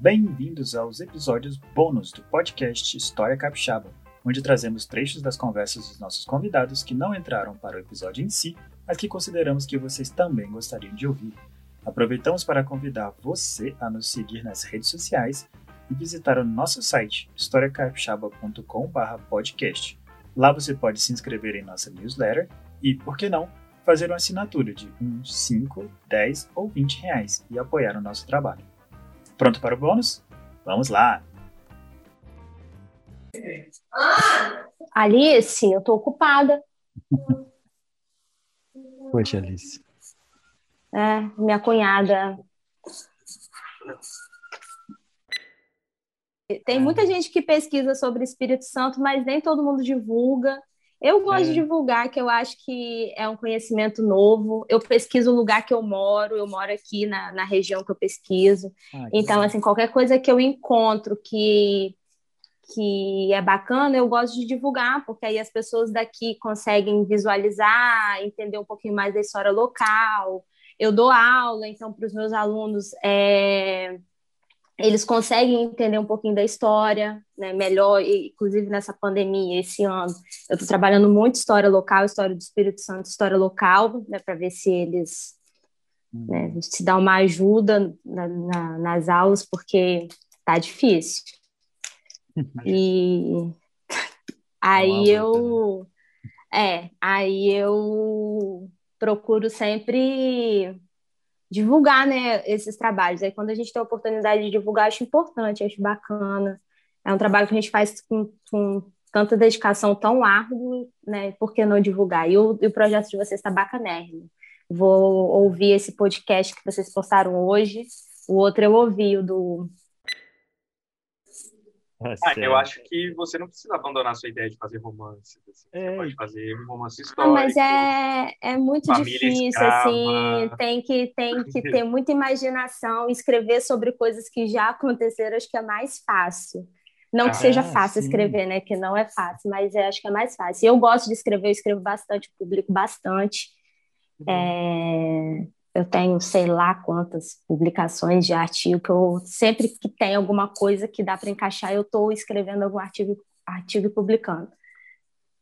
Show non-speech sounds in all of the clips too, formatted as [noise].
Bem-vindos aos episódios bônus do podcast História Capixaba, onde trazemos trechos das conversas dos nossos convidados que não entraram para o episódio em si, mas que consideramos que vocês também gostariam de ouvir. Aproveitamos para convidar você a nos seguir nas redes sociais e visitar o nosso site historiacapixaba.com/podcast. Lá você pode se inscrever em nossa newsletter e, por que não, fazer uma assinatura de uns 5, 10 ou 20 reais e apoiar o nosso trabalho. Pronto para o bônus? Vamos lá! Alice, eu tô ocupada. Poxa, Alice. É, minha cunhada. Tem É. muita gente que pesquisa sobre Espírito Santo, mas nem todo mundo divulga. Eu gosto É. de divulgar, que eu acho que é um conhecimento novo. Eu pesquiso o lugar que eu moro, eu moro aqui na, na região que eu pesquiso. Ah, que Então, legal. assim, qualquer coisa que eu encontro que, que é bacana, eu gosto de divulgar, porque aí as pessoas daqui conseguem visualizar, entender um pouquinho mais da história local. Eu dou aula, então, para os meus alunos, é, eles conseguem entender um pouquinho da história, né, melhor, inclusive nessa pandemia, esse ano. Eu estou trabalhando muito história local, história do Espírito Santo, história local, né, para ver se eles Hum. né, se dá uma ajuda na- na- nas aulas, porque tá difícil. E [laughs] aí eu é, aí eu procuro sempre divulgar, né, esses trabalhos. Aí quando a gente tem a oportunidade de divulgar, acho importante, acho bacana. É um trabalho que a gente faz com, com tanta dedicação, tão árduo, né? Por que não divulgar? E o, e o projeto de vocês está bacanérrimo. Vou ouvir esse podcast que vocês postaram hoje. O outro eu ouvi, o do. [laughs] Ah, Ah, eu acho que você não precisa abandonar a sua ideia de fazer romance. assim. Você É. pode fazer um romance Ah, histórico. mas é, é muito difícil, escrava. assim. Tem que, tem que [laughs] ter muita imaginação. Escrever sobre coisas que já aconteceram, acho que é mais fácil. Não que Ah, seja fácil sim. escrever, né? Que não é fácil, mas é, acho que é mais fácil. Eu gosto de escrever, eu escrevo bastante, publico bastante. É, eu tenho sei lá quantas publicações de artigo que eu sempre que tem alguma coisa que dá para encaixar, eu estou escrevendo algum artigo, artigo e publicando.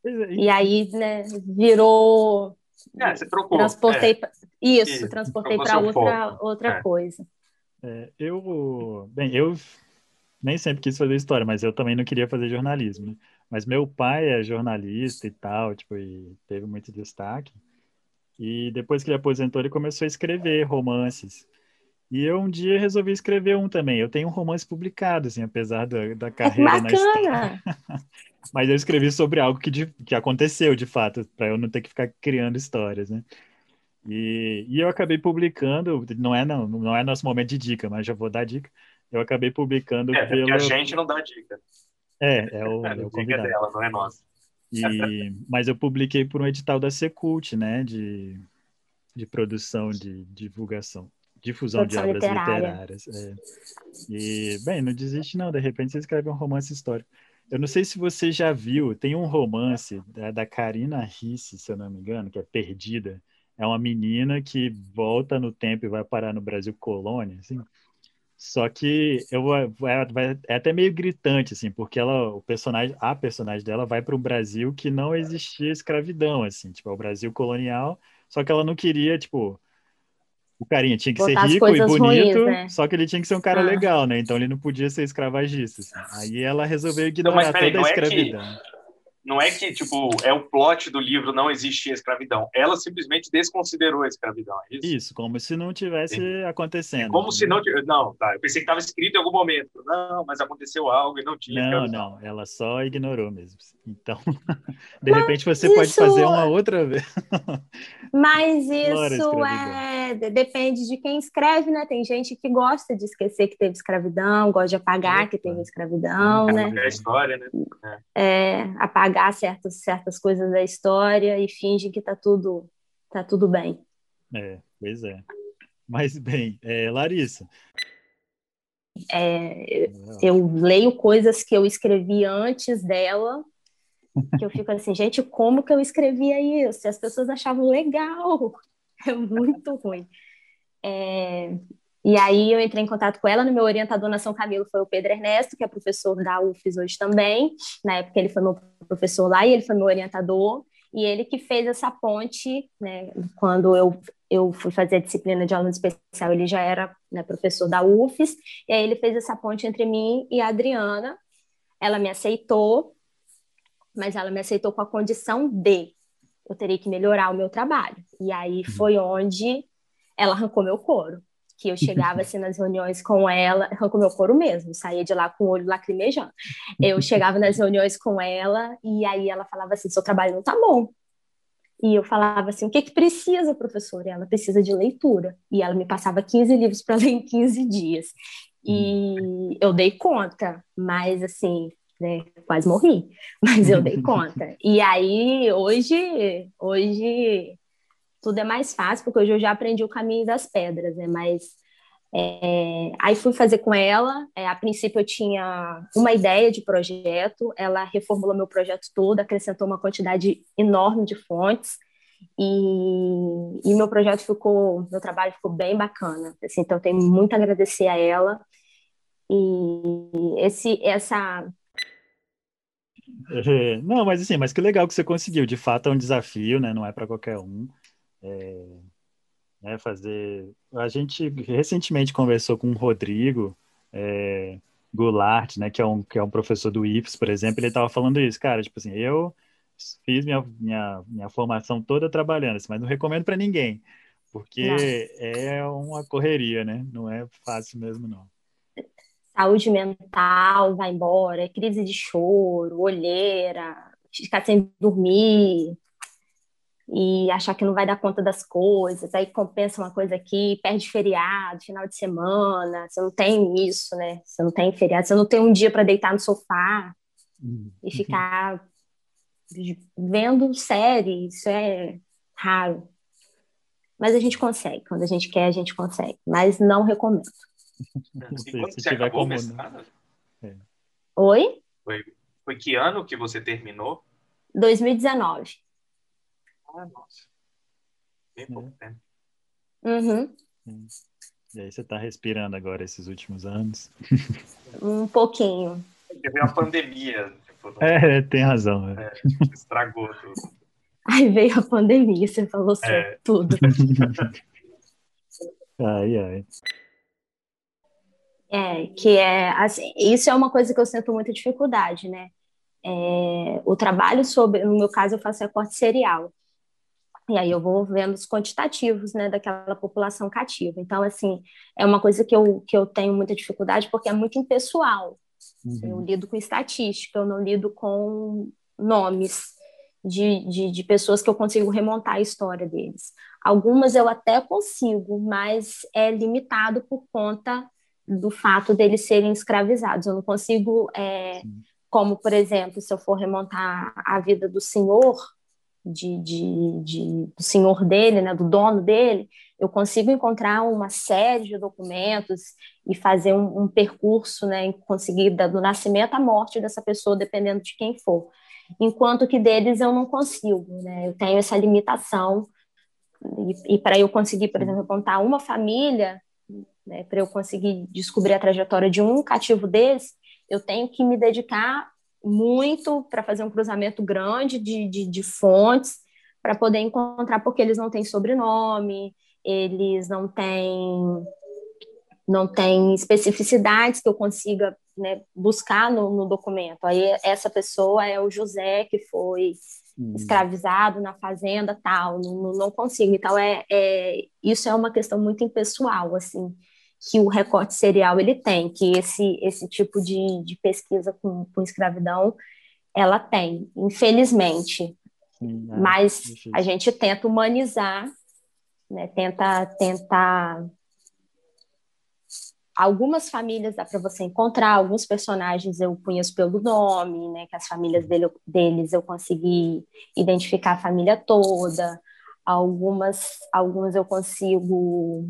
É, E aí, né, virou É, você trocou. transportei pra- isso, Isso, transportei para outra foco. outra É. coisa. É, eu, bem, eu nem sempre quis fazer história, mas eu também não queria fazer jornalismo, né? Mas meu pai é jornalista e tal, tipo, e teve muito destaque. E depois que ele aposentou, ele começou a escrever romances. E eu um dia resolvi escrever um também. Eu tenho um romance publicado, assim, apesar da, da carreira na história. Bacana. [laughs] Mas eu escrevi sobre algo que, de- que aconteceu de fato, para eu não ter que ficar criando histórias, né? E, e eu acabei publicando, não é não, não é nosso momento de dica, mas já vou dar dica. Eu acabei publicando É, porque pelo. a gente não dá dica. É, é o, A é o dica é convidado. dela, não é nossa. E, mas eu publiquei por um edital da Secult, né? De, de produção de divulgação, difusão de Produção obras literária. literárias. é. E, bem, não desiste não, de repente você escreve um romance histórico. Eu não sei se você já viu, tem um romance da, da Karina Risse, se eu não me engano, que é Perdida. É uma menina que volta no tempo e vai parar no Brasil colônia, assim. Só que eu, vai- é até meio gritante, assim, porque ela, o personagem, a personagem dela vai para um Brasil que não existia escravidão, assim, tipo, é o Brasil colonial, só que ela não queria, tipo, o carinha tinha que ser Botar as rico e bonito, ruins, né? só que ele tinha que ser um cara Ah. legal, né? Então ele não podia ser escravagista, assim. Aí ela resolveu ignorar mas peraí, toda a não é que- escravidão. Não é que, tipo, é o plot do livro não existia escravidão. Ela simplesmente desconsiderou a escravidão. É isso? Isso, como se não tivesse acontecendo. Como se entendeu? não. Não, tá. Eu pensei que estava escrito em algum momento. Não, mas aconteceu algo e não tinha Não, escravidão. não, ela só ignorou mesmo. Então, [laughs] de repente você isso- pode fazer uma outra vez. [laughs] Mas isso é depende de quem escreve, né? Tem gente que gosta de esquecer que teve escravidão, gosta de apagar que teve escravidão, É, né? é a história, né? É, apagar certas, certas coisas da história e finge que tá tudo tá tudo bem. É, pois é. Mas bem, é, Larissa. É, eu leio coisas que eu escrevi antes dela, que eu fico assim, gente, como que eu escrevia isso? E as pessoas achavam legal. [laughs] É muito ruim. É, E aí eu entrei em contato com ela, no meu orientador na São Camilo foi o Pedro Ernesto, que é professor da UFES hoje também. Na época ele foi meu professor lá e ele foi meu orientador. E ele que fez essa ponte, né, quando eu, eu fui fazer a disciplina de aluno especial, ele já era né, professor da UFES, e aí ele fez essa ponte entre mim e a Adriana. Ela me aceitou, mas ela me aceitou com a condição de eu teria que melhorar o meu trabalho. E aí uhum. foi onde ela arrancou meu couro. Que eu chegava assim nas reuniões com ela, arrancou meu couro mesmo, saía de lá com o olho lacrimejando. Eu [laughs] chegava nas reuniões com ela e aí ela falava assim: seu trabalho não tá bom. E eu falava assim: o que que precisa, professora? Ela precisa de leitura. E ela me passava 15 livros para [laughs] ler em 15 dias. E hum. eu dei conta, mas assim, né? Quase morri, [laughs] mas eu dei conta. E aí, hoje, hoje tudo é mais fácil, porque hoje eu já aprendi o caminho das pedras, né? Mas é, aí fui fazer com ela. É, a princípio eu tinha uma ideia de projeto, ela reformulou meu projeto todo, acrescentou uma quantidade enorme de fontes. E, e meu projeto ficou, meu trabalho ficou bem bacana. Assim, então, tenho muito a agradecer a ela. E esse, essa é, não, mas assim, mas que legal que você conseguiu. De fato, é um desafio, né? Não é para qualquer um. É, né, fazer. A gente recentemente conversou com o Rodrigo é, Goulart, né? Que é um que é um professor do IFES, por exemplo. Ele estava falando isso, cara. Tipo assim, eu fiz minha, minha, minha formação toda trabalhando, assim, mas não recomendo para ninguém, porque não. é uma correria, né? Não é fácil mesmo, não saúde mental vai embora, crise de choro, olheira, ficar sem dormir e achar que não vai dar conta das coisas, aí compensa uma coisa aqui, perde feriado, final de semana, você não tem isso, né? Você não tem feriado, você não tem um dia para deitar no sofá uhum. e ficar vendo série, isso é raro. Mas a gente consegue, quando a gente quer, a gente consegue, mas não recomendo. E quando você acabou o mestrado? É. Oi? Foi, foi que ano que você terminou? 2019. Ah, nossa. Bem é. pouco tempo. Uhum. E aí você está respirando agora esses últimos anos? Um pouquinho. Teve uma pandemia. Tipo, é, tem razão. É. É, estragou tudo. Aí veio a pandemia, você falou é. tudo. [laughs] ai, ai. É, que é assim, isso é uma coisa que eu sinto muita dificuldade, né? É, o trabalho sobre, no meu caso, eu faço recorte serial. E aí eu vou vendo os quantitativos, né, daquela população cativa. Então, assim, é uma coisa que eu, que eu tenho muita dificuldade porque é muito impessoal. Uhum. Eu lido com estatística, eu não lido com nomes de, de, de pessoas que eu consigo remontar a história deles. Algumas eu até consigo, mas é limitado por conta do fato deles serem escravizados. Eu não consigo, é, como por exemplo, se eu for remontar a vida do senhor, de, de, de, do senhor dele, né, do dono dele, eu consigo encontrar uma série de documentos e fazer um, um percurso, né, conseguir do nascimento à morte dessa pessoa, dependendo de quem for. Enquanto que deles eu não consigo, né, eu tenho essa limitação. E, e para eu conseguir, por exemplo, contar uma família, né, para eu conseguir descobrir a trajetória de um cativo desse, eu tenho que me dedicar muito para fazer um cruzamento grande de, de, de fontes para poder encontrar, porque eles não têm sobrenome, eles não têm não têm especificidades que eu consiga né, buscar no, no, documento. Aí essa pessoa é o José que foi hum. escravizado na fazenda tal, não, não consigo. Então é, é, isso é uma questão muito impessoal, assim que o recorte serial ele tem, que esse, esse tipo de, de pesquisa com, com escravidão ela tem, infelizmente. Sim, é Mas difícil. a gente tenta humanizar, né, tenta, tenta algumas famílias dá para você encontrar, alguns personagens eu conheço pelo nome, né, que as famílias dele, deles eu consegui identificar a família toda, algumas, algumas eu consigo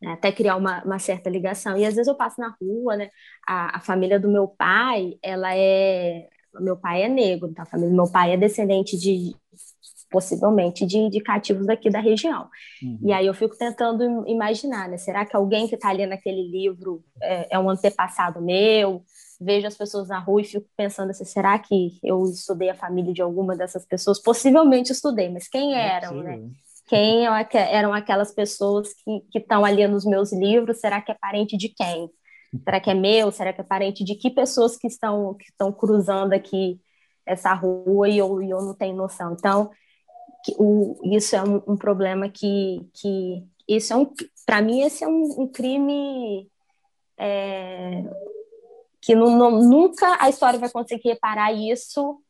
né, até criar uma, uma, certa ligação. E às vezes eu passo na rua, né? A, a, família do meu pai, ela é. Meu pai é negro, então a família do meu pai é descendente de, possivelmente de, de cativos daqui da região. Uhum. E aí eu fico tentando imaginar, né? Será que alguém que está ali naquele livro é, é, um antepassado meu? Vejo as pessoas na rua e fico pensando assim, será que eu estudei a família de alguma dessas pessoas? Possivelmente estudei, mas quem eram, é né? Quem eram aquelas pessoas que estão ali nos meus livros? Será que é parente de quem? Será que é meu? Será que é parente de que pessoas que estão, que estão cruzando aqui essa rua e eu, e eu não tenho noção? Então, o, isso é um, um, problema que, que isso é um, para mim, esse é um, um crime é, que não, não, nunca a história vai conseguir reparar isso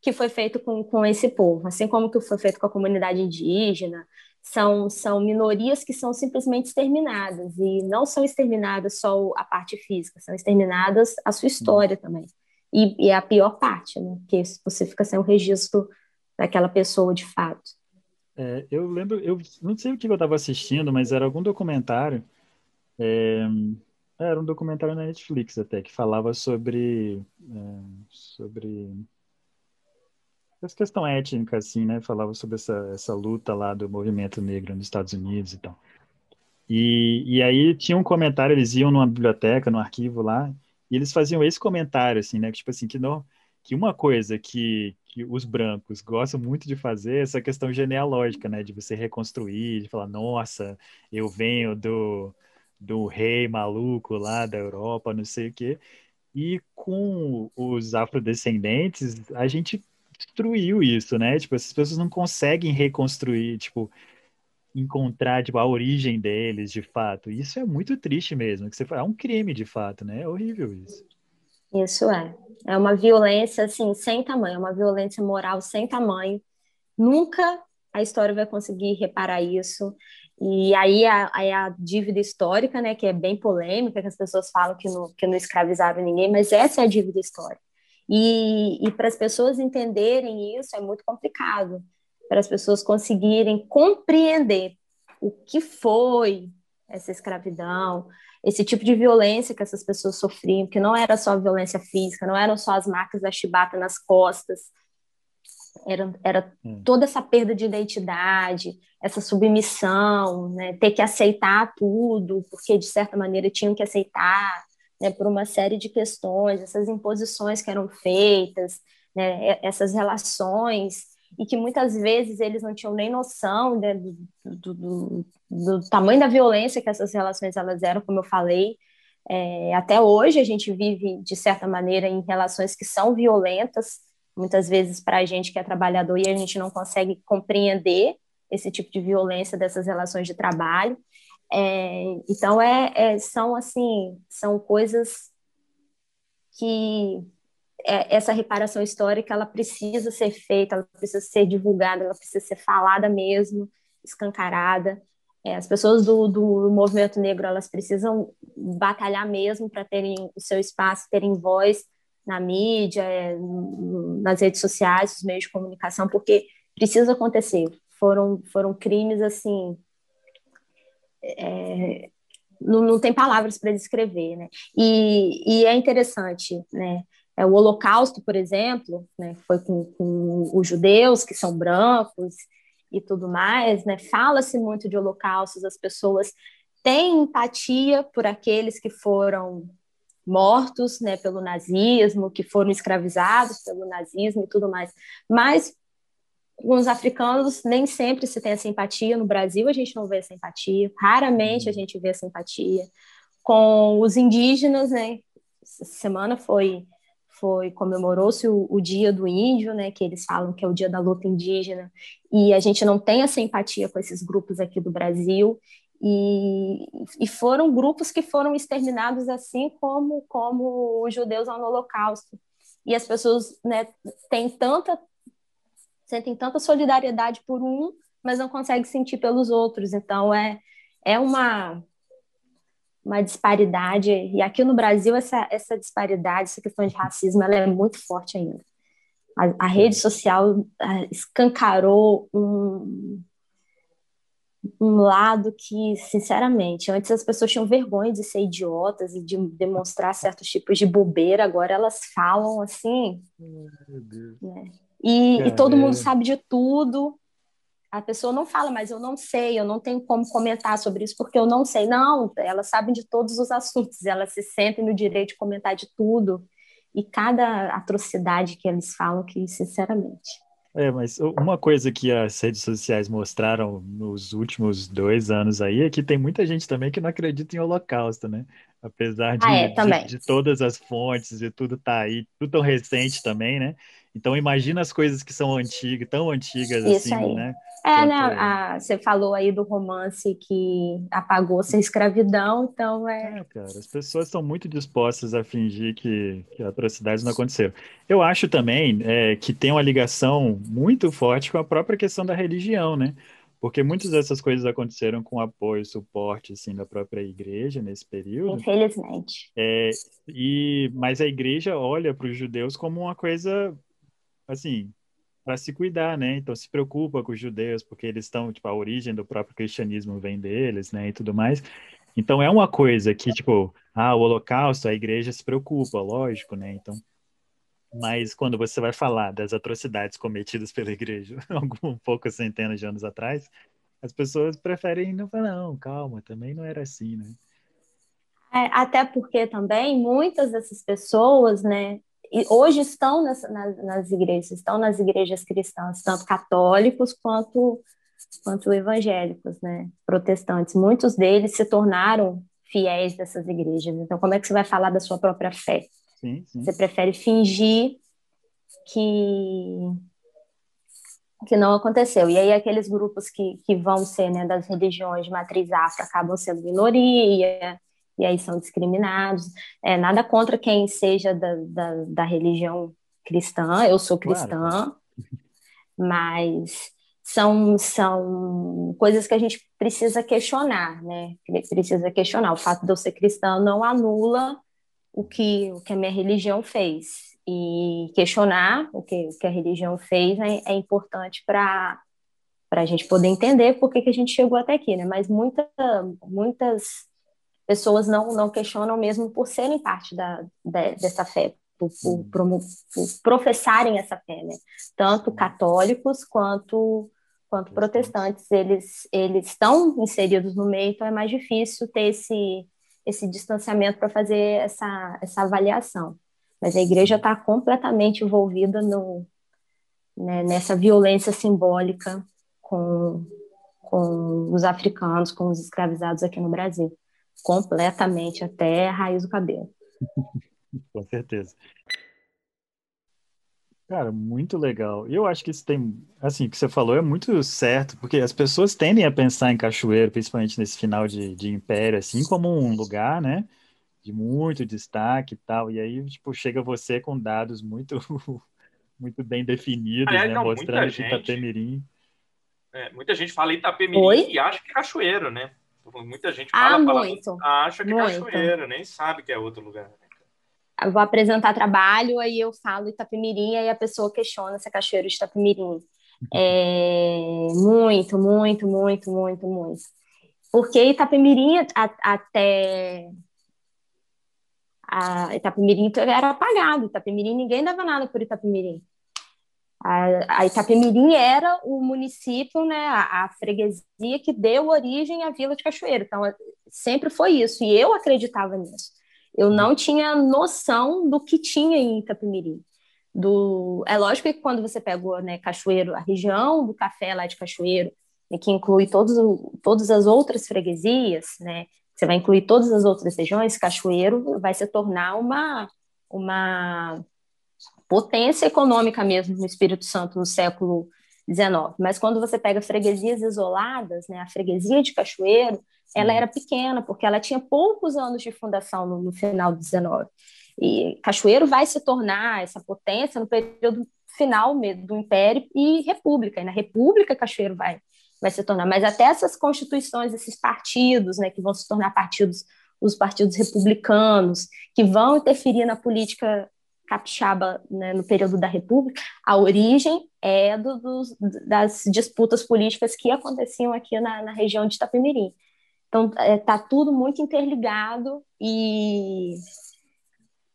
que foi feito com, com esse povo, assim como que foi feito com a comunidade indígena, são, são minorias que são simplesmente exterminadas, e não são exterminadas só a parte física, são exterminadas a sua história também. E, e é a pior parte, né? Que você fica sem o registro daquela pessoa de fato. É, eu lembro, eu não sei o que eu estava assistindo, mas era algum documentário, é, era um documentário na Netflix até, que falava sobre, é, sobre essa questão étnica, assim, né? Falava sobre essa, essa luta lá do movimento negro nos Estados Unidos e. E, e aí tinha um comentário, eles iam numa biblioteca, no arquivo lá, e eles faziam esse comentário, assim, né? Que, tipo assim, que, não, que uma coisa que, que os brancos gostam muito de fazer é essa questão genealógica, né? De você reconstruir, de falar, nossa, eu venho do, do rei maluco lá da Europa, não sei o quê. E com os afrodescendentes, a gente destruiu isso, né? Tipo, essas pessoas não conseguem reconstruir, tipo, encontrar tipo, a origem deles, de fato. Isso é muito triste mesmo, que você é um crime de fato, né? É horrível isso. Isso é. É uma violência assim sem tamanho, é uma violência moral sem tamanho. Nunca a história vai conseguir reparar isso. E aí a, a, dívida histórica, né, que é bem polêmica, que as pessoas falam que não, que não escravizaram ninguém, mas essa é a dívida histórica. E, e para as pessoas entenderem isso é muito complicado, para as pessoas conseguirem compreender o que foi essa escravidão, esse tipo de violência que essas pessoas sofriam, que não era só violência física, não eram só as marcas da chibata nas costas, era, era hum. toda essa perda de identidade, essa submissão, né, ter que aceitar tudo, porque de certa maneira tinham que aceitar, né, por uma série de questões, essas imposições que eram feitas, né, essas relações, e que muitas vezes eles não tinham nem noção né, do, do, do, do, tamanho da violência que essas relações elas eram, como eu falei. É, até hoje a gente vive, de certa maneira, em relações que são violentas, muitas vezes para a gente que é trabalhador e a gente não consegue compreender esse tipo de violência dessas relações de trabalho. É, então é, é, são assim são coisas que é, essa reparação histórica ela precisa ser feita, ela precisa ser divulgada, ela precisa ser falada mesmo, escancarada. É, as pessoas do, do movimento negro elas precisam batalhar mesmo para terem o seu espaço, terem voz na mídia, é, nas redes sociais, nos meios de comunicação, porque precisa acontecer. Foram foram crimes assim é, não, não, tem palavras para descrever, né? E, e, é interessante, né? É, o Holocausto, por exemplo, né, foi com, com os judeus que são brancos e tudo mais, né? Fala-se muito de holocaustos, as pessoas têm empatia por aqueles que foram mortos, né, pelo nazismo, que foram escravizados pelo nazismo e tudo mais. Mas com os africanos nem sempre se tem a simpatia. No Brasil a gente não vê a simpatia, raramente a uhum. gente vê a simpatia. Com os indígenas, né? Essa semana foi foi comemorou-se o, o, Dia do Índio, né? Que eles falam que é o Dia da Luta Indígena, e a gente não tem a simpatia com esses grupos aqui do Brasil. E, e foram grupos que foram exterminados assim como como os judeus no Holocausto. E as pessoas né, têm tanta sentem tanta solidariedade por um, mas não conseguem sentir pelos outros. Então é é uma uma disparidade e aqui no Brasil essa essa disparidade, essa questão de racismo, ela é muito forte ainda. A, a rede social escancarou um um lado que, sinceramente, antes as pessoas tinham vergonha de ser idiotas e de demonstrar certos tipos de bobeira, agora elas falam assim. Né? E, e todo mundo sabe de tudo. A pessoa não fala, mas eu não sei, eu não tenho como comentar sobre isso porque eu não sei. Não, elas sabem de todos os assuntos, elas se sentem no direito de comentar de tudo. E cada atrocidade que eles falam, que sinceramente. É, mas uma coisa que as redes sociais mostraram nos últimos dois anos aí é que tem muita gente também que não acredita em holocausto, né? Apesar de, ah, é, de, de, todas as fontes e tudo tá aí, tudo tão recente também, né? Então imagina as coisas que são antigas, tão antigas Isso assim, aí. né? É, né? A, você falou aí do romance que apagou sem escravidão, então é... é. cara, as pessoas estão muito dispostas a fingir que, que atrocidades não aconteceram. Eu acho também é, que tem uma ligação muito forte com a própria questão da religião, né? Porque muitas dessas coisas aconteceram com apoio, suporte, assim, da própria igreja nesse período. Infelizmente. É, e, mas a igreja olha para os judeus como uma coisa assim, para se cuidar, né? Então se preocupa com os judeus, porque eles estão, tipo, a origem do próprio cristianismo vem deles, né? E tudo mais. Então é uma coisa que, tipo, ah, o holocausto, a igreja se preocupa, lógico, né? Então, mas quando você vai falar das atrocidades cometidas pela igreja [laughs] algum poucas centenas de anos atrás, as pessoas preferem não falar, não, calma, também não era assim, né? É, até porque também muitas dessas pessoas, né, e hoje estão nas, nas, nas, igrejas, estão nas igrejas cristãs, tanto católicos quanto, quanto evangélicos, né, protestantes. Muitos deles se tornaram fiéis dessas igrejas. Então, como é que você vai falar da sua própria fé? Sim, sim. Você prefere fingir que que não aconteceu. E aí aqueles grupos que, que vão ser né, das religiões de matriz afro acabam sendo minoria, e aí são discriminados. É, nada contra quem seja da, da, da religião cristã, eu sou cristã, claro. mas são, são coisas que a gente precisa questionar, né? Precisa questionar. O fato de eu ser cristã não anula o que, o que a minha religião fez. E questionar o que, o que a religião fez é, é importante para a gente poder entender por que, que a gente chegou até aqui, né? Mas muita, muitas pessoas não, não questionam mesmo por serem parte da, da dessa fé, por, por, por, por, professarem essa fé, né? Tanto católicos quanto quanto protestantes, eles eles estão inseridos no meio, então é mais difícil ter esse esse distanciamento para fazer essa essa avaliação. Mas a igreja está completamente envolvida no, né, nessa violência simbólica com, com os africanos, com os escravizados aqui no Brasil completamente até a raiz do cabelo. [laughs] Com certeza. Cara, muito legal. E eu acho que isso tem, assim, o que você falou é muito certo, porque as pessoas tendem a pensar em Cachoeiro, principalmente nesse final de, de Império, assim, como um lugar, né, de muito destaque e tal. E aí, tipo, chega você com dados muito, [laughs] muito bem definidos, Aliás, né, não, mostrando que Itapemirim. É, muita gente fala Itapemirim Oi? e acha que é Cachoeiro, né? Muita gente fala, ah, muito. acha que é muito. é cachoeira, nem sabe que é outro lugar. Né? Eu vou apresentar trabalho, aí eu falo Itapemirim, aí a pessoa questiona se é cachoeiro de Itapemirim. É, muito, muito, muito, muito, muito. Porque Itapemirim até a Itapemirim era apagado. Itapemirim, ninguém dava nada por Itapemirim. A, a Itapemirim era o município, né, a, a, freguesia que deu origem à Vila de Cachoeiro. Então, sempre foi isso, e eu acreditava nisso. Eu não tinha noção do que tinha em Itapemirim. Do... É lógico que quando você pegou né, Cachoeiro, a região do café lá de Cachoeiro, né, que inclui todos, todas as outras freguesias, né, você vai incluir todas as outras regiões, Cachoeiro vai se tornar uma, uma potência econômica mesmo no Espírito Santo no século XIX. Mas quando você pega freguesias isoladas, né, a freguesia de Cachoeiro, ela era pequena, porque ela tinha poucos anos de fundação no, no final do XIX. E Cachoeiro vai se tornar essa potência no período final do Império e República. E na República, Cachoeiro vai, vai se tornar. Mas até essas constituições, esses partidos, né, que vão se tornar partidos, os partidos republicanos, que vão interferir na política capixaba né, no período da República, a origem é do, dos, das disputas políticas que aconteciam aqui na, na região de Itapemirim. Então, está é, tudo muito interligado e,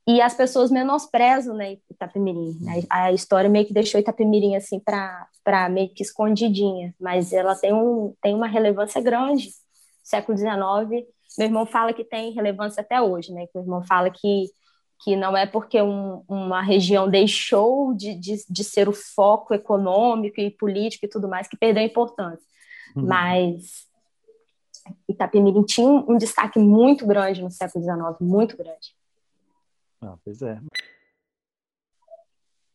e as pessoas menosprezam né, Itapemirim. A história meio que deixou Itapemirim assim para meio que escondidinha, mas ela tem, um, tem uma relevância grande. Século XIX, meu irmão fala que tem relevância até hoje, né? Meu irmão fala que, que não é porque um, uma região deixou de, de, de, ser o foco econômico e político e tudo mais que perdeu a importância. Uhum. Mas Itapemirim tinha um, um destaque muito grande no século XIX, muito grande. Ah, pois é.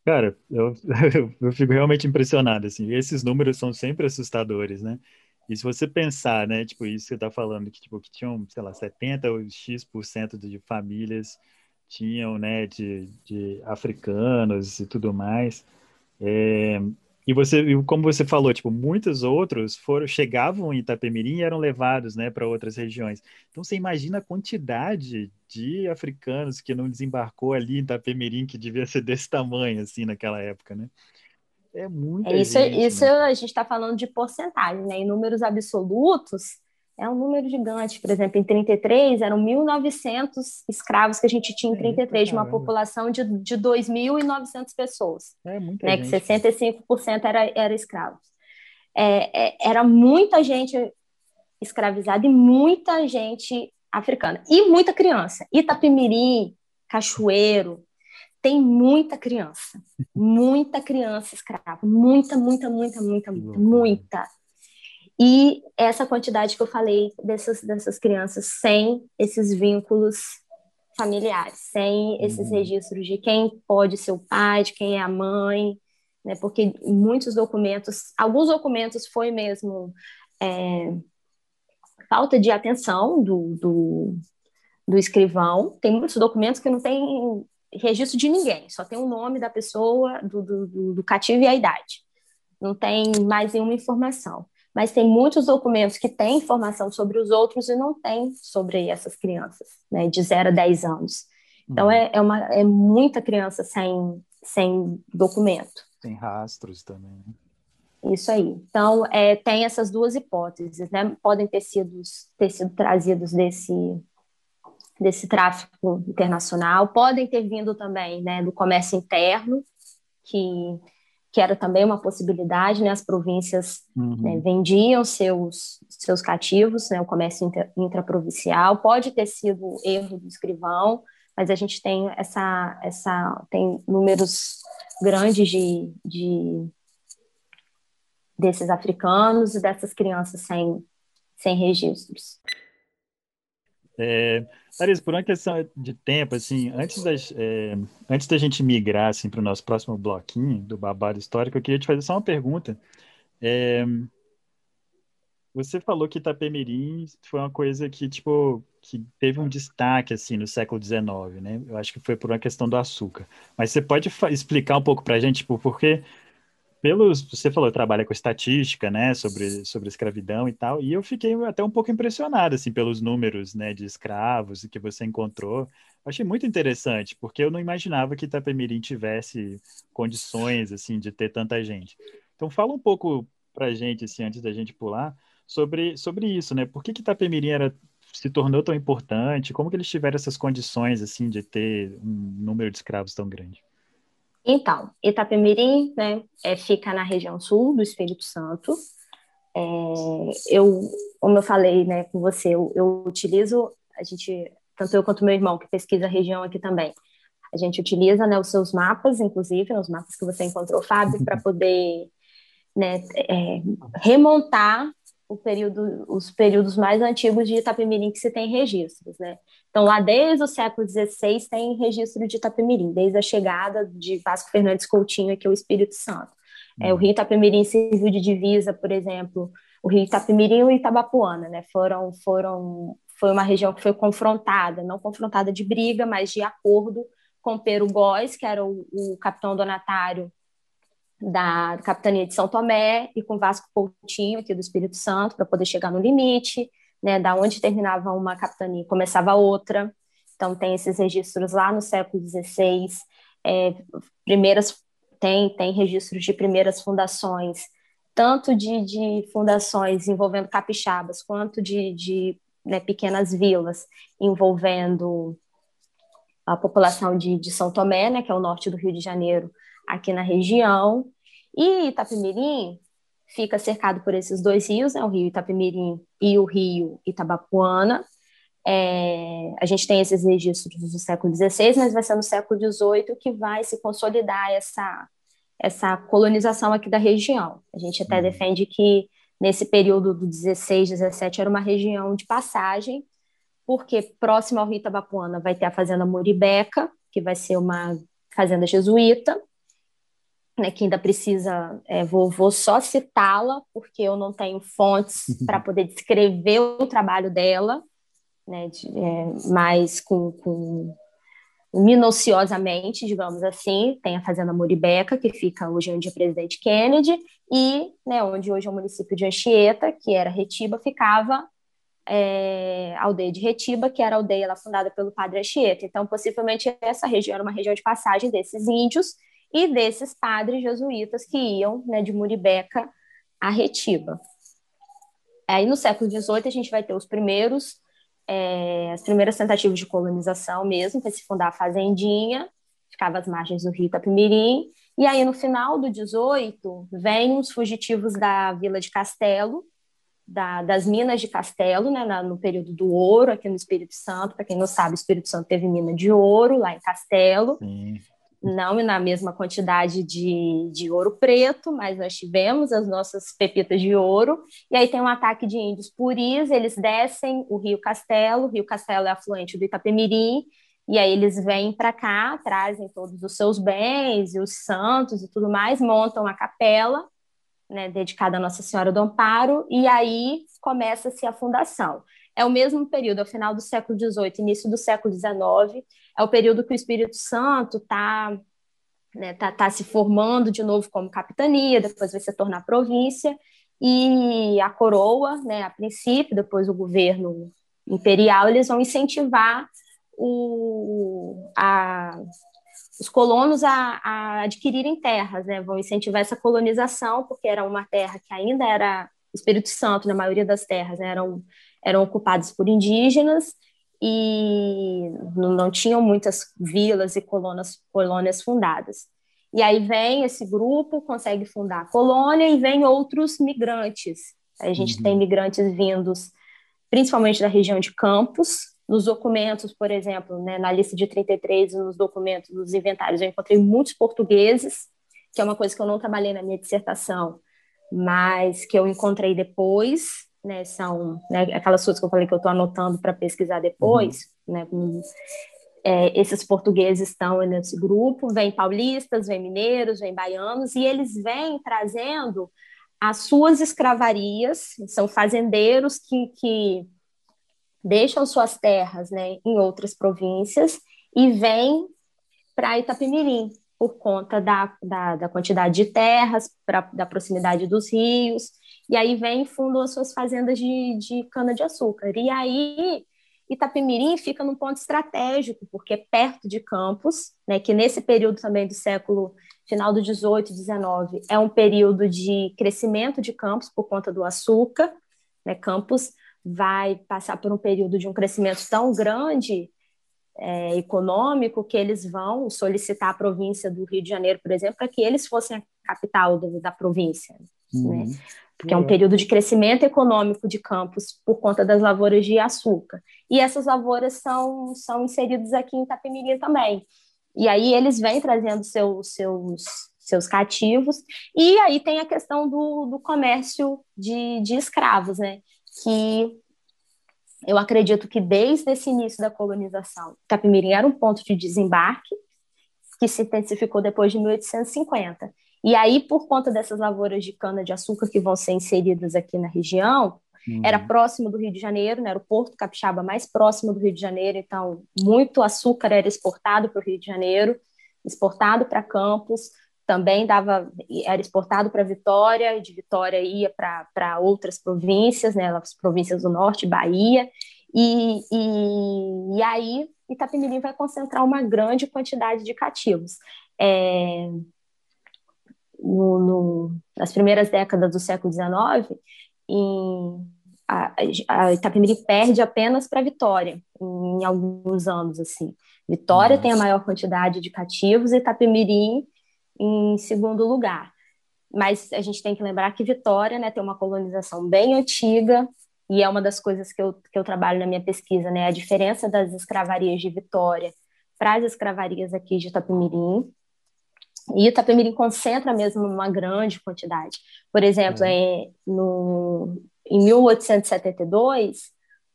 Cara, eu, [laughs] eu, fico realmente impressionado, assim, esses números são sempre assustadores, né? E se você pensar, né, tipo, isso que você tá falando, que, tipo, que tinham, sei lá, 70 ou X% de famílias tinham, né, de, de africanos e tudo mais, é, e você, como você falou, tipo, muitos outros foram chegavam em Itapemirim e eram levados, né, para outras regiões. Então você imagina a quantidade de africanos que não desembarcou ali em Itapemirim que devia ser desse tamanho assim naquela época, né? É muito. É isso, gente, isso né? a gente está falando de porcentagem, né? Em números absolutos, é um número gigante. Por exemplo, em 33, eram 1.900 escravos que a gente tinha em 33, é, de uma população de, de 2.900 pessoas. É muita né, gente. Que 65% era, era escravos. É, é, era muita gente escravizada e muita gente africana. E muita criança. Itapemirim, Cachoeiro, tem muita criança. Muita criança escrava. Muita, muita, muita, muita, muita, muita. E essa quantidade que eu falei dessas, dessas crianças sem esses vínculos familiares, sem esses uhum. registros de quem pode ser o pai, de quem é a mãe, né? Porque muitos documentos, alguns documentos foi mesmo é, falta de atenção do, do, do escrivão. Tem muitos documentos que não tem registro de ninguém, só tem o nome da pessoa, do, do, do cativo e a idade. Não tem mais nenhuma informação mas tem muitos documentos que têm informação sobre os outros e não tem sobre essas crianças, né, de 0 a 10 anos. Então, uhum. é, é, uma, é muita criança sem, sem documento. Sem rastros também. Né? Isso aí. Então, é, tem essas duas hipóteses, né? Podem ter sido, ter sido trazidos desse, desse tráfico internacional, podem ter vindo também né, do comércio interno, que que era também uma possibilidade, né? As províncias uhum. né, vendiam seus, seus cativos, né? O comércio intraprovincial pode ter sido erro do escrivão, mas a gente tem essa, essa tem números grandes de, de desses africanos e dessas crianças sem, sem registros. É, por uma questão de tempo, assim, antes, das, é, antes da gente migrar assim, para o nosso próximo bloquinho do babado histórico, eu queria te fazer só uma pergunta. É, você falou que Itapemirim foi uma coisa que, tipo, que teve um destaque, assim, no século XIX, né? Eu acho que foi por uma questão do açúcar. Mas você pode explicar um pouco para a gente, tipo, por que pelos, você falou, trabalha com estatística, né, sobre, sobre escravidão e tal, e eu fiquei até um pouco impressionado, assim, pelos números, né, de escravos que você encontrou. Eu achei muito interessante, porque eu não imaginava que Itapemirim tivesse condições, assim, de ter tanta gente. Então, fala um pouco pra gente, assim, antes da gente pular, sobre, sobre isso, né, por que que Itapemirim era, se tornou tão importante, como que eles tiveram essas condições, assim, de ter um número de escravos tão grande? Então, Itapemirim né, é, fica na região sul do Espírito Santo. É, eu, como eu falei né, com você, eu, eu, utilizo, a gente, tanto eu quanto meu irmão, que pesquisa a região aqui também, a gente utiliza né, os seus mapas, inclusive, né, os mapas que você encontrou, Fábio, para poder né, é, remontar período, os períodos mais antigos de Itapemirim que se tem registros, né? Então, lá desde o século XVI tem registro de Itapemirim, desde a chegada de Vasco Fernandes Coutinho aqui ao Espírito Santo. É, o uhum. rio Itapemirim serviu de divisa, por exemplo, o rio Itapemirim e o Itabapuana, né? Foram, foram, foi uma região que foi confrontada, não confrontada de briga, mas de acordo com Pero Góes, que era o, o capitão donatário da capitania de São Tomé e com Vasco Coutinho aqui do Espírito Santo para poder chegar no limite, né, da onde terminava uma capitania começava outra. Então tem esses registros lá no século XVI, é, primeiras tem tem registros de primeiras fundações, tanto de, de fundações envolvendo capixabas quanto de, de né, pequenas vilas envolvendo a população de, de São Tomé, né, que é o norte do Rio de Janeiro, aqui na região. E Itapemirim fica cercado por esses dois rios, né, o rio Itapemirim e o rio Itabapuana. É, a gente tem esses registros do século XVI, mas vai ser no século XVIII que vai se consolidar essa, essa colonização aqui da região. A gente até uhum. defende que nesse período do 16, 17 era uma região de passagem, porque próximo ao Rio Itabapuana vai ter a fazenda Muribeca, que vai ser uma fazenda jesuíta, né, que ainda precisa, é, vou, vou só citá-la, porque eu não tenho fontes uhum. para poder descrever o trabalho dela, né, de, é, mas com, com minuciosamente, digamos assim, tem a Fazenda Muribeca, que fica hoje onde é Presidente Kennedy, e né, onde hoje é o município de Anchieta, que era Retiba, ficava é, a aldeia de Retiba, que era a aldeia fundada pelo padre Anchieta. Então, possivelmente, essa região era uma região de passagem desses índios e desses padres jesuítas que iam né, de Muribeca a Retiba. Aí, no século XVIII, a gente vai ter os primeiros é, as primeiras tentativas de colonização mesmo, para se fundar a fazendinha, ficava às margens do rio Itapemirim, e aí no final do 18 vem os fugitivos da Vila de Castelo, da, das minas de Castelo, né, na, no período do ouro aqui no Espírito Santo, para quem não sabe, o Espírito Santo teve mina de ouro lá em Castelo, Sim não na mesma quantidade de, de ouro preto, mas nós tivemos as nossas pepitas de ouro. E aí tem um ataque de índios puris, eles descem o Rio Castelo, o Rio Castelo é afluente do Itapemirim, e aí eles vêm para cá, trazem todos os seus bens e os santos e tudo mais, montam a capela, né, dedicada a Nossa Senhora do Amparo, e aí começa-se a fundação. É o mesmo período, ao final do século XVIII, início do século XIX, é o período que o Espírito Santo está né, tá, tá se formando de novo como capitania, depois vai se tornar província, e a coroa, né, a princípio, depois o governo imperial, eles vão incentivar o, a, os colonos a, a, adquirirem terras, né, vão incentivar essa colonização, porque era uma terra que ainda era Espírito Santo, na maioria das terras, né, eram, eram ocupadas por indígenas, e não tinham muitas vilas e colônias, colônias fundadas. E aí vem esse grupo, consegue fundar a colônia e vem outros migrantes. A gente uhum. tem migrantes vindos principalmente da região de Campos. Nos documentos, por exemplo, né, na lista de 33, nos documentos, nos inventários, eu encontrei muitos portugueses, que é uma coisa que eu não trabalhei na minha dissertação, mas que eu encontrei depois né, são né, aquelas coisas que eu falei que eu estou anotando para pesquisar depois, uhum. né, é, esses portugueses estão nesse grupo, vem paulistas, vem mineiros, vem baianos, e eles vêm trazendo as suas escravarias, são fazendeiros que, que deixam suas terras né, em outras províncias e vêm para Itapemirim, por conta da, da, da quantidade de terras, pra, da proximidade dos rios, e aí vem e fundam as suas fazendas de, de cana-de-açúcar. E aí Itapemirim fica num ponto estratégico, porque é perto de Campos, né, que nesse período também do século final do 18 e 19 é um período de crescimento de Campos por conta do açúcar. Né, Campos vai passar por um período de um crescimento tão grande é, econômico que eles vão solicitar a província do Rio de Janeiro, por exemplo, para que eles fossem a capital do, da província. Né? Uhum. Né? porque é um período de crescimento econômico de campos por conta das lavouras de açúcar. E essas lavouras são, são inseridas aqui em Itapemirim também. E aí eles vêm trazendo seus, seus, seus cativos. E aí tem a questão do, do comércio de, de escravos, né? Que eu acredito que desde esse início da colonização, Itapemirim era um ponto de desembarque que se intensificou depois de 1850. E aí, por conta dessas lavouras de cana-de-açúcar que vão ser inseridas aqui na região, uhum. era próximo do Rio de Janeiro, né? era o porto capixaba mais próximo do Rio de Janeiro, então muito açúcar era exportado para o Rio de Janeiro, exportado para Campos, também dava, era exportado para Vitória, e de Vitória ia para outras províncias, né, as províncias do norte, Bahia, e, e, e aí Itapemirim vai concentrar uma grande quantidade de cativos. É, no, no, nas primeiras décadas do século XIX, em, a, a Itapemirim perde apenas para Vitória em alguns anos assim. Vitória Nossa. tem a maior quantidade de cativos e Itapemirim em segundo lugar. Mas a gente tem que lembrar que Vitória né, tem uma colonização bem antiga, e é uma das coisas que eu, que eu trabalho na minha pesquisa, né? A diferença das escravarias de Vitória para as escravarias aqui de Itapemirim. E Itapemirim concentra mesmo uma grande quantidade. Por exemplo, uhum. é, no, em 1872,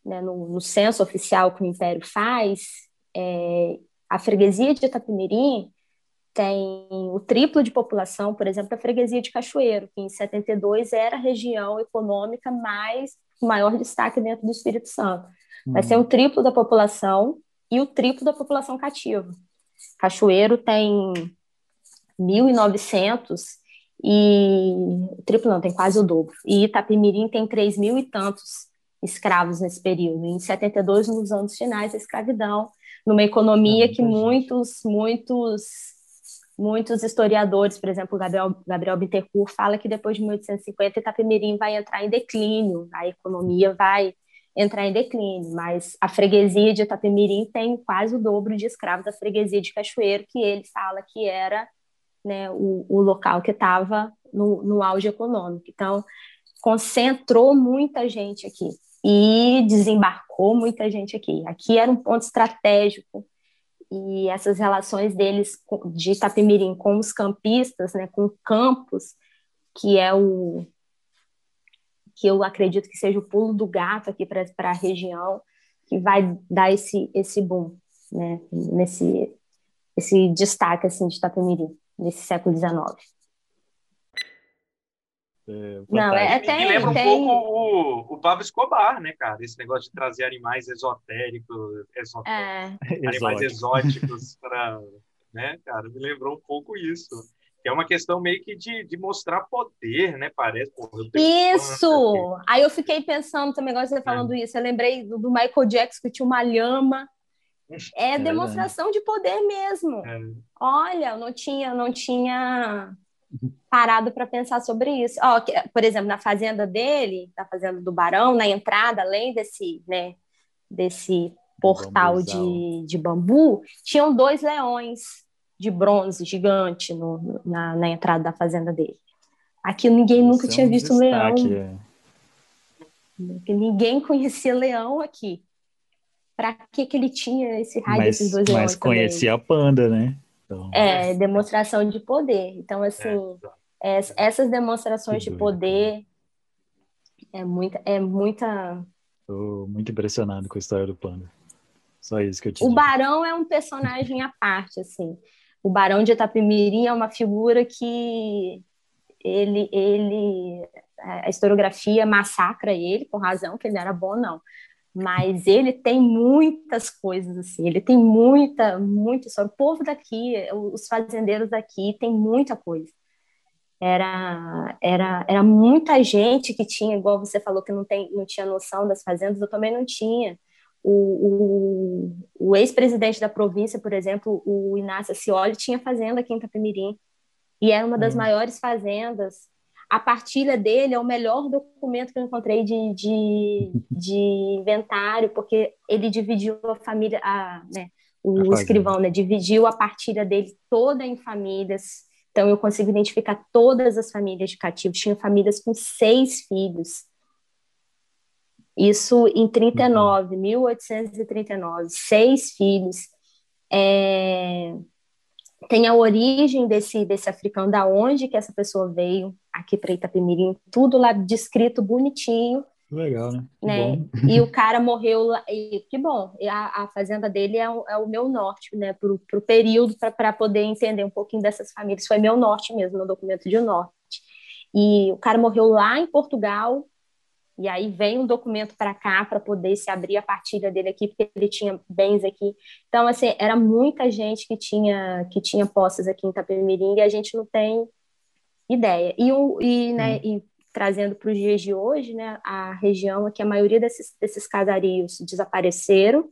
né, no, no, censo oficial que o Império faz, é, a freguesia de Itapemirim tem o triplo de população, por exemplo, da freguesia de Cachoeiro, que em 72 era a região econômica mais maior destaque dentro do Espírito Santo. Vai ser o triplo da população e o triplo da população cativa. Cachoeiro tem 1.900 e triplo não, tem quase o dobro. E Itapemirim tem 3 mil e tantos escravos nesse período. Em 72, nos anos finais da escravidão, numa economia que muitos, muitos muitos historiadores, por exemplo, Gabriel, Gabriel Bittencourt fala que depois de 1850 Itapemirim vai entrar em declínio, a economia vai entrar em declínio, mas a freguesia de Itapemirim tem quase o dobro de escravos da freguesia de Cachoeiro, que ele fala que era né, o, o local que estava no, no auge econômico. Então, concentrou muita gente aqui e desembarcou muita gente aqui. Aqui era um ponto estratégico e essas relações deles de Itapemirim com os campistas, né, com campos, que é o que eu acredito que seja o pulo do gato aqui para a região, que vai dar esse esse boom, né, nesse esse destaque assim de Itapemirim nesse século XIX. É, não, é, tem, me lembra tem... um pouco o, o Pablo Escobar, né, cara? Esse negócio de trazer animais esotéricos, esotéricos é. [laughs] animais exóticos para, né, cara? Me lembrou um pouco isso. Que é uma questão meio que de, de mostrar poder, né? Parece. isso! Aí eu fiquei pensando também, agora você falando é. isso, eu lembrei do, do, Michael Jackson que tinha uma lhama. É, é demonstração de poder mesmo. É. Olha, não tinha, não tinha parado para pensar sobre isso. Ó, que, por exemplo, na fazenda dele, na fazenda do Barão, na entrada, além desse, né, desse portal de, de bambu, tinham dois leões de bronze gigante no, na, na entrada da fazenda dele. Aqui ninguém nunca tinha é um visto destaque, leão. É. Ninguém conhecia leão aqui. Para que, que ele tinha esse raio mas, desses dois? Mas conhecia também? a panda, né? Então, é, demonstração de poder. Então, assim, é, essas demonstrações de poder é muita. É muita... Estou muito impressionado com a história do Panda. Só isso que eu te O digo. Barão é um personagem à parte, assim. O Barão de Itapemirim é uma figura que ele, ele a historiografia massacra ele, com razão, que ele não era bom, não mas ele tem muitas coisas assim, ele tem muita, muita história. O povo daqui, os fazendeiros daqui, tem muita coisa. Era, era, era muita gente que tinha, igual você falou que não, tem, não tinha noção das fazendas, eu também não tinha. O, o, o ex-presidente da província, por exemplo, o Inácio Cioli, tinha fazenda aqui em Itapemirim, e era uma das hum. maiores fazendas a partilha dele é o melhor documento que eu encontrei de, de, de inventário, porque ele dividiu a família, a, né, o a escrivão, né, dividiu a partilha dele toda em famílias. Então, eu consigo identificar todas as famílias de cativos. Tinha famílias com seis filhos. Isso em 39, uhum. 1839. Seis filhos. É... Tem a origem desse, desse africano, da onde que essa pessoa veio, aqui para Itapemirim, tudo lá descrito bonitinho. Legal, né? né? E o [laughs] cara morreu lá, e que bom, a, a fazenda dele é o, é o meu norte, né? Para o período, para poder entender um pouquinho dessas famílias. Foi meu norte mesmo, no documento de norte. E o cara morreu lá em Portugal, e aí vem um documento para cá para poder se abrir a partilha dele aqui, porque ele tinha bens aqui. Então, assim, era muita gente que tinha que tinha posses aqui em Itapemirim e a gente não tem ideia. E, e, né, hum. e trazendo para os dias de hoje, né, a região aqui, a maioria desses, desses casarios desapareceram,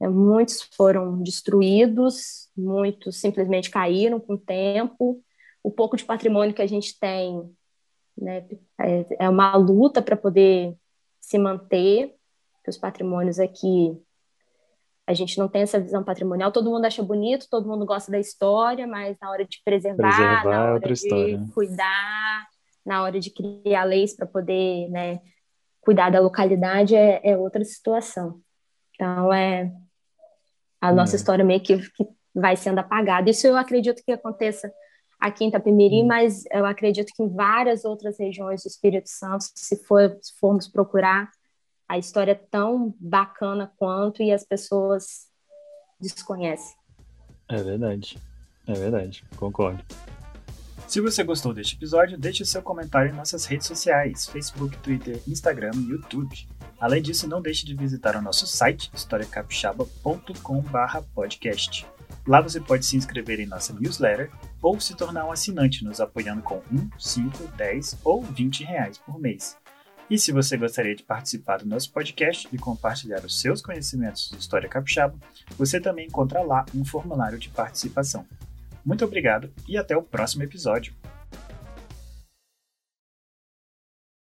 né, muitos foram destruídos, muitos simplesmente caíram com o tempo. O pouco de patrimônio que a gente tem né, é, é uma luta para poder se manter, os patrimônios aqui a gente não tem essa visão patrimonial, todo mundo acha bonito, todo mundo gosta da história, mas na hora de preservar, preservar na é hora de história. cuidar, na hora de criar leis para poder né, cuidar da localidade é, é, outra situação. Então, é a nossa é. história meio que, que, vai sendo apagada. Isso eu acredito que aconteça aqui em Itapemirim, hum. mas eu acredito que em várias outras regiões do Espírito Santo, se, for, se formos procurar, a história é tão bacana quanto e as pessoas desconhecem. É verdade, é verdade, concordo. Se você gostou deste episódio, deixe seu comentário em nossas redes sociais, Facebook, Twitter, Instagram e YouTube. Além disso, não deixe de visitar o nosso site, historiacapixaba.com/podcast. Lá você pode se inscrever em nossa newsletter ou se tornar um assinante nos apoiando com 1, 5, 10 ou 20 reais por mês. E se você gostaria de participar do nosso podcast e compartilhar os seus conhecimentos de História Capixaba, você também encontra lá um formulário de participação. Muito obrigado e até o próximo episódio.